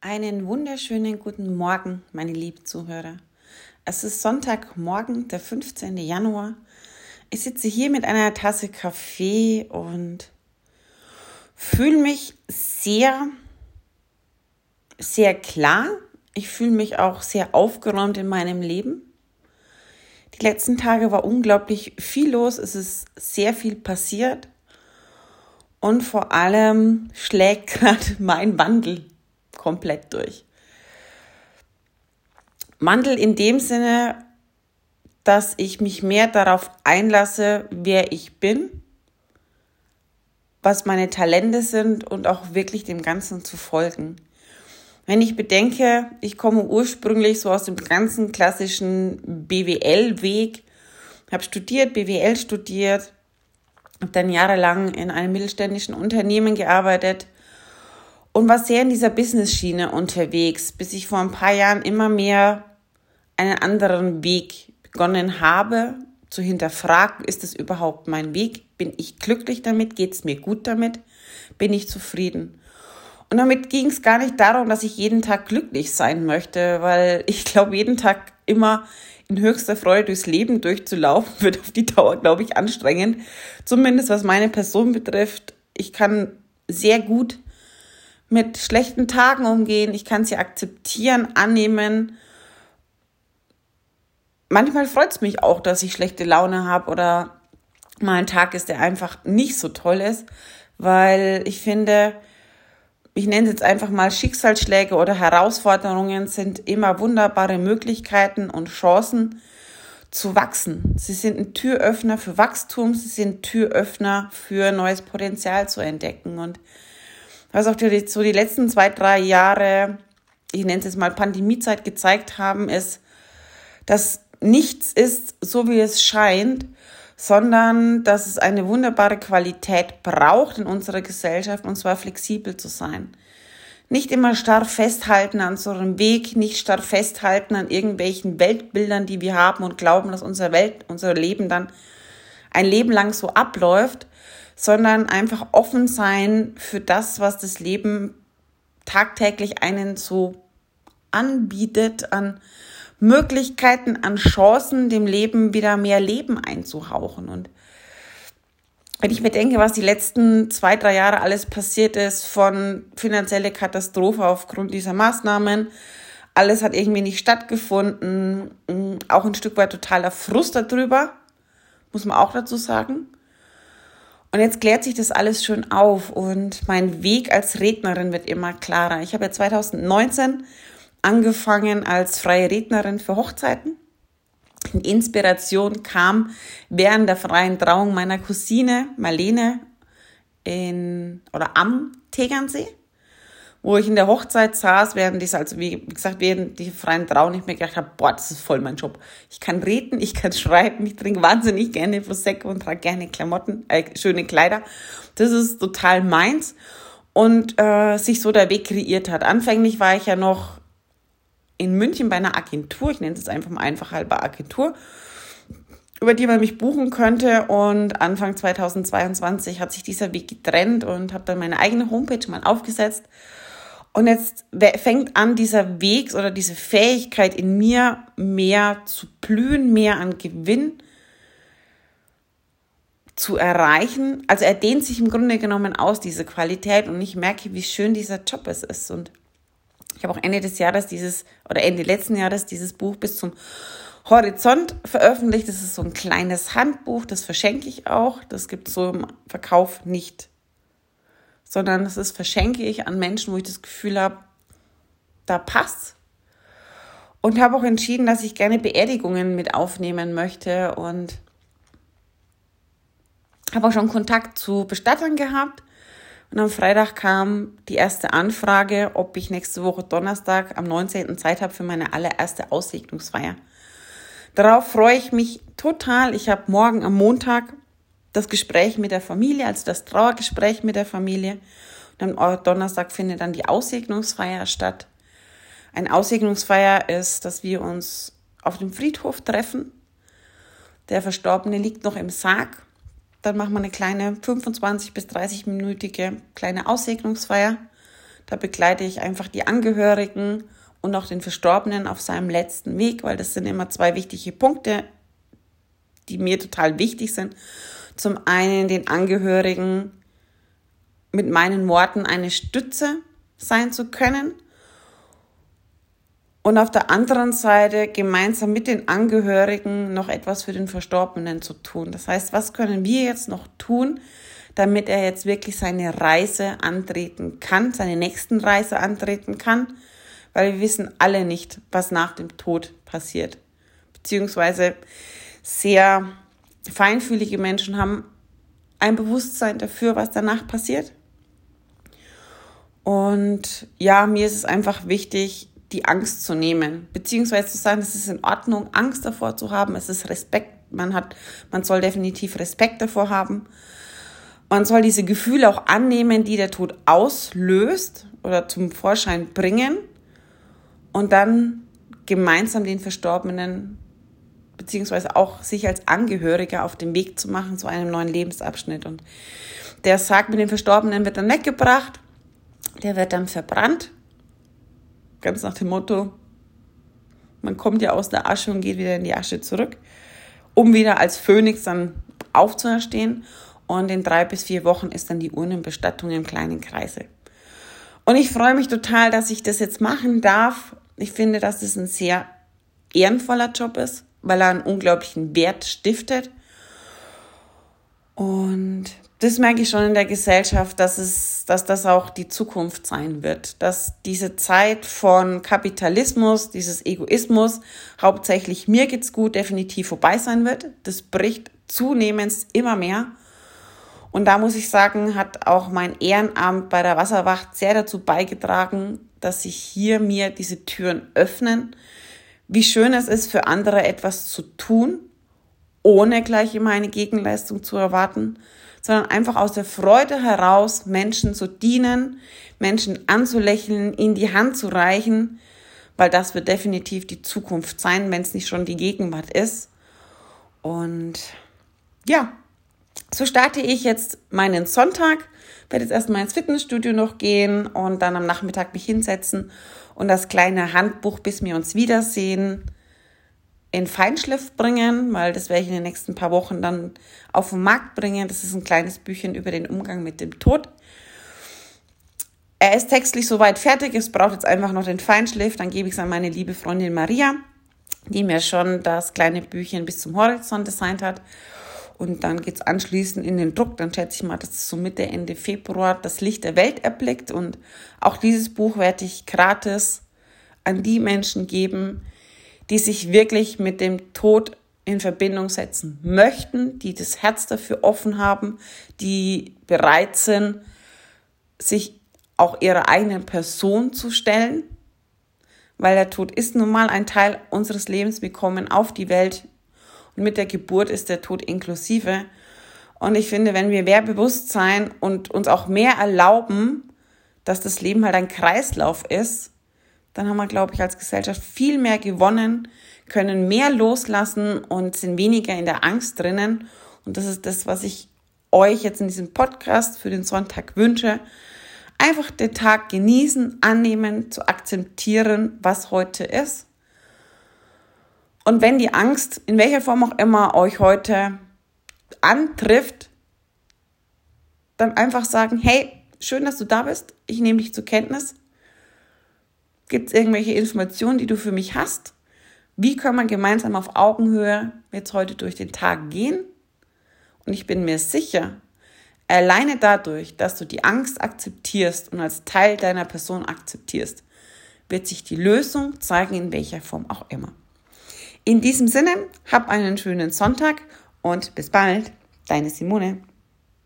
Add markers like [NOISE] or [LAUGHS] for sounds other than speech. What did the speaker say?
Einen wunderschönen guten Morgen, meine lieben Zuhörer. Es ist Sonntagmorgen, der 15. Januar. Ich sitze hier mit einer Tasse Kaffee und fühle mich sehr, sehr klar. Ich fühle mich auch sehr aufgeräumt in meinem Leben. Die letzten Tage war unglaublich viel los. Es ist sehr viel passiert. Und vor allem schlägt [LAUGHS] gerade mein Wandel komplett durch. Mandel in dem Sinne, dass ich mich mehr darauf einlasse, wer ich bin, was meine Talente sind und auch wirklich dem Ganzen zu folgen. Wenn ich bedenke, ich komme ursprünglich so aus dem ganzen klassischen BWL-Weg, habe studiert, BWL studiert, habe dann jahrelang in einem mittelständischen Unternehmen gearbeitet, und war sehr in dieser Business-Schiene unterwegs, bis ich vor ein paar Jahren immer mehr einen anderen Weg begonnen habe, zu hinterfragen, ist es überhaupt mein Weg? Bin ich glücklich damit? Geht es mir gut damit? Bin ich zufrieden? Und damit ging es gar nicht darum, dass ich jeden Tag glücklich sein möchte, weil ich glaube, jeden Tag immer in höchster Freude durchs Leben durchzulaufen, [LAUGHS] wird auf die Dauer, glaube ich, anstrengend. Zumindest was meine Person betrifft. Ich kann sehr gut mit schlechten Tagen umgehen, ich kann sie akzeptieren, annehmen. Manchmal freut es mich auch, dass ich schlechte Laune habe oder mal ein Tag ist, der einfach nicht so toll ist, weil ich finde, ich nenne es jetzt einfach mal Schicksalsschläge oder Herausforderungen sind immer wunderbare Möglichkeiten und Chancen zu wachsen. Sie sind ein Türöffner für Wachstum, sie sind Türöffner für neues Potenzial zu entdecken und was auch die, so die letzten zwei, drei Jahre, ich nenne es jetzt mal Pandemiezeit, gezeigt haben, ist, dass nichts ist so, wie es scheint, sondern dass es eine wunderbare Qualität braucht in unserer Gesellschaft, und zwar flexibel zu sein. Nicht immer starr festhalten an so einem Weg, nicht starr festhalten an irgendwelchen Weltbildern, die wir haben und glauben, dass unser Welt, unser Leben dann ein Leben lang so abläuft, sondern einfach offen sein für das, was das Leben tagtäglich einen so anbietet an Möglichkeiten, an Chancen, dem Leben wieder mehr Leben einzuhauchen. Und wenn ich mir denke, was die letzten zwei, drei Jahre alles passiert ist, von finanzielle Katastrophe aufgrund dieser Maßnahmen, alles hat irgendwie nicht stattgefunden, auch ein Stück weit totaler Frust darüber, muss man auch dazu sagen. Und jetzt klärt sich das alles schön auf und mein Weg als Rednerin wird immer klarer. Ich habe ja 2019 angefangen als freie Rednerin für Hochzeiten. Die Inspiration kam während der freien Trauung meiner Cousine Marlene in, oder am Tegernsee wo ich in der Hochzeit saß, während ich, also wie gesagt, während die freien Trauen ich mir gedacht habe, boah, das ist voll mein Job. Ich kann reden, ich kann schreiben, ich trinke wahnsinnig gerne Prosecco und trage gerne Klamotten, äh, schöne Kleider. Das ist total meins. Und äh, sich so der Weg kreiert hat. Anfänglich war ich ja noch in München bei einer Agentur, ich nenne es einfach mal einfach halber Agentur, über die man mich buchen könnte. Und Anfang 2022 hat sich dieser Weg getrennt und habe dann meine eigene Homepage mal aufgesetzt und jetzt fängt an, dieser Weg oder diese Fähigkeit in mir mehr zu blühen, mehr an Gewinn zu erreichen. Also er dehnt sich im Grunde genommen aus, diese Qualität. Und ich merke, wie schön dieser Job es ist. Und ich habe auch Ende des Jahres dieses, oder Ende letzten Jahres dieses Buch bis zum Horizont veröffentlicht. Das ist so ein kleines Handbuch, das verschenke ich auch. Das gibt es so im Verkauf nicht sondern das ist, verschenke ich an Menschen, wo ich das Gefühl habe, da passt. Und habe auch entschieden, dass ich gerne Beerdigungen mit aufnehmen möchte und habe auch schon Kontakt zu Bestattern gehabt. Und am Freitag kam die erste Anfrage, ob ich nächste Woche Donnerstag am 19. Zeit habe für meine allererste Aussegnungsfeier. Darauf freue ich mich total. Ich habe morgen am Montag das Gespräch mit der Familie, also das Trauergespräch mit der Familie. Und am Donnerstag findet dann die Aussegnungsfeier statt. Ein Aussegnungsfeier ist, dass wir uns auf dem Friedhof treffen. Der Verstorbene liegt noch im Sarg. Dann machen wir eine kleine 25 bis 30 minütige kleine Aussegnungsfeier. Da begleite ich einfach die Angehörigen und auch den Verstorbenen auf seinem letzten Weg, weil das sind immer zwei wichtige Punkte, die mir total wichtig sind. Zum einen den Angehörigen mit meinen Worten eine Stütze sein zu können und auf der anderen Seite gemeinsam mit den Angehörigen noch etwas für den Verstorbenen zu tun. Das heißt, was können wir jetzt noch tun, damit er jetzt wirklich seine Reise antreten kann, seine nächsten Reise antreten kann, weil wir wissen alle nicht, was nach dem Tod passiert. Beziehungsweise sehr feinfühlige Menschen haben ein Bewusstsein dafür, was danach passiert. Und ja, mir ist es einfach wichtig, die Angst zu nehmen, beziehungsweise zu sagen, es ist in Ordnung, Angst davor zu haben, es ist Respekt, man hat, man soll definitiv Respekt davor haben. Man soll diese Gefühle auch annehmen, die der Tod auslöst oder zum Vorschein bringen und dann gemeinsam den Verstorbenen beziehungsweise auch sich als Angehöriger auf den Weg zu machen zu einem neuen Lebensabschnitt. Und der Sarg mit den Verstorbenen wird dann weggebracht, der wird dann verbrannt Ganz nach dem Motto, man kommt ja aus der Asche und geht wieder in die Asche zurück, um wieder als Phönix dann aufzuerstehen. Und in drei bis vier Wochen ist dann die Urnenbestattung im kleinen Kreise. Und ich freue mich total, dass ich das jetzt machen darf. Ich finde, dass es ein sehr ehrenvoller Job ist, weil er einen unglaublichen Wert stiftet. Und das merke ich schon in der Gesellschaft, dass es, dass das auch die Zukunft sein wird, dass diese Zeit von Kapitalismus, dieses Egoismus, hauptsächlich mir geht's gut, definitiv vorbei sein wird. Das bricht zunehmend immer mehr. Und da muss ich sagen, hat auch mein Ehrenamt bei der Wasserwacht sehr dazu beigetragen, dass sich hier mir diese Türen öffnen. Wie schön es ist, für andere etwas zu tun, ohne gleich immer eine Gegenleistung zu erwarten sondern einfach aus der Freude heraus Menschen zu dienen, Menschen anzulächeln, ihnen die Hand zu reichen, weil das wird definitiv die Zukunft sein, wenn es nicht schon die Gegenwart ist. Und ja, so starte ich jetzt meinen Sonntag, werde jetzt erstmal ins Fitnessstudio noch gehen und dann am Nachmittag mich hinsetzen und das kleine Handbuch, bis wir uns wiedersehen, in Feinschliff bringen, weil das werde ich in den nächsten paar Wochen dann auf den Markt bringen. Das ist ein kleines Büchchen über den Umgang mit dem Tod. Er ist textlich soweit fertig, es braucht jetzt einfach noch den Feinschliff, dann gebe ich es an meine liebe Freundin Maria, die mir schon das kleine Büchchen bis zum Horizont designt hat. Und dann geht es anschließend in den Druck. Dann schätze ich mal, dass es so Mitte, Ende Februar das Licht der Welt erblickt. Und auch dieses Buch werde ich gratis an die Menschen geben, die sich wirklich mit dem Tod in Verbindung setzen möchten, die das Herz dafür offen haben, die bereit sind, sich auch ihrer eigenen Person zu stellen, weil der Tod ist nun mal ein Teil unseres Lebens. Wir kommen auf die Welt und mit der Geburt ist der Tod inklusive. Und ich finde, wenn wir mehr bewusst sein und uns auch mehr erlauben, dass das Leben halt ein Kreislauf ist, dann haben wir, glaube ich, als Gesellschaft viel mehr gewonnen, können mehr loslassen und sind weniger in der Angst drinnen. Und das ist das, was ich euch jetzt in diesem Podcast für den Sonntag wünsche. Einfach den Tag genießen, annehmen, zu akzeptieren, was heute ist. Und wenn die Angst, in welcher Form auch immer, euch heute antrifft, dann einfach sagen, hey, schön, dass du da bist. Ich nehme dich zur Kenntnis. Gibt es irgendwelche Informationen, die du für mich hast? Wie können wir gemeinsam auf Augenhöhe jetzt heute durch den Tag gehen? Und ich bin mir sicher, alleine dadurch, dass du die Angst akzeptierst und als Teil deiner Person akzeptierst, wird sich die Lösung zeigen, in welcher Form auch immer. In diesem Sinne, hab einen schönen Sonntag und bis bald, deine Simone.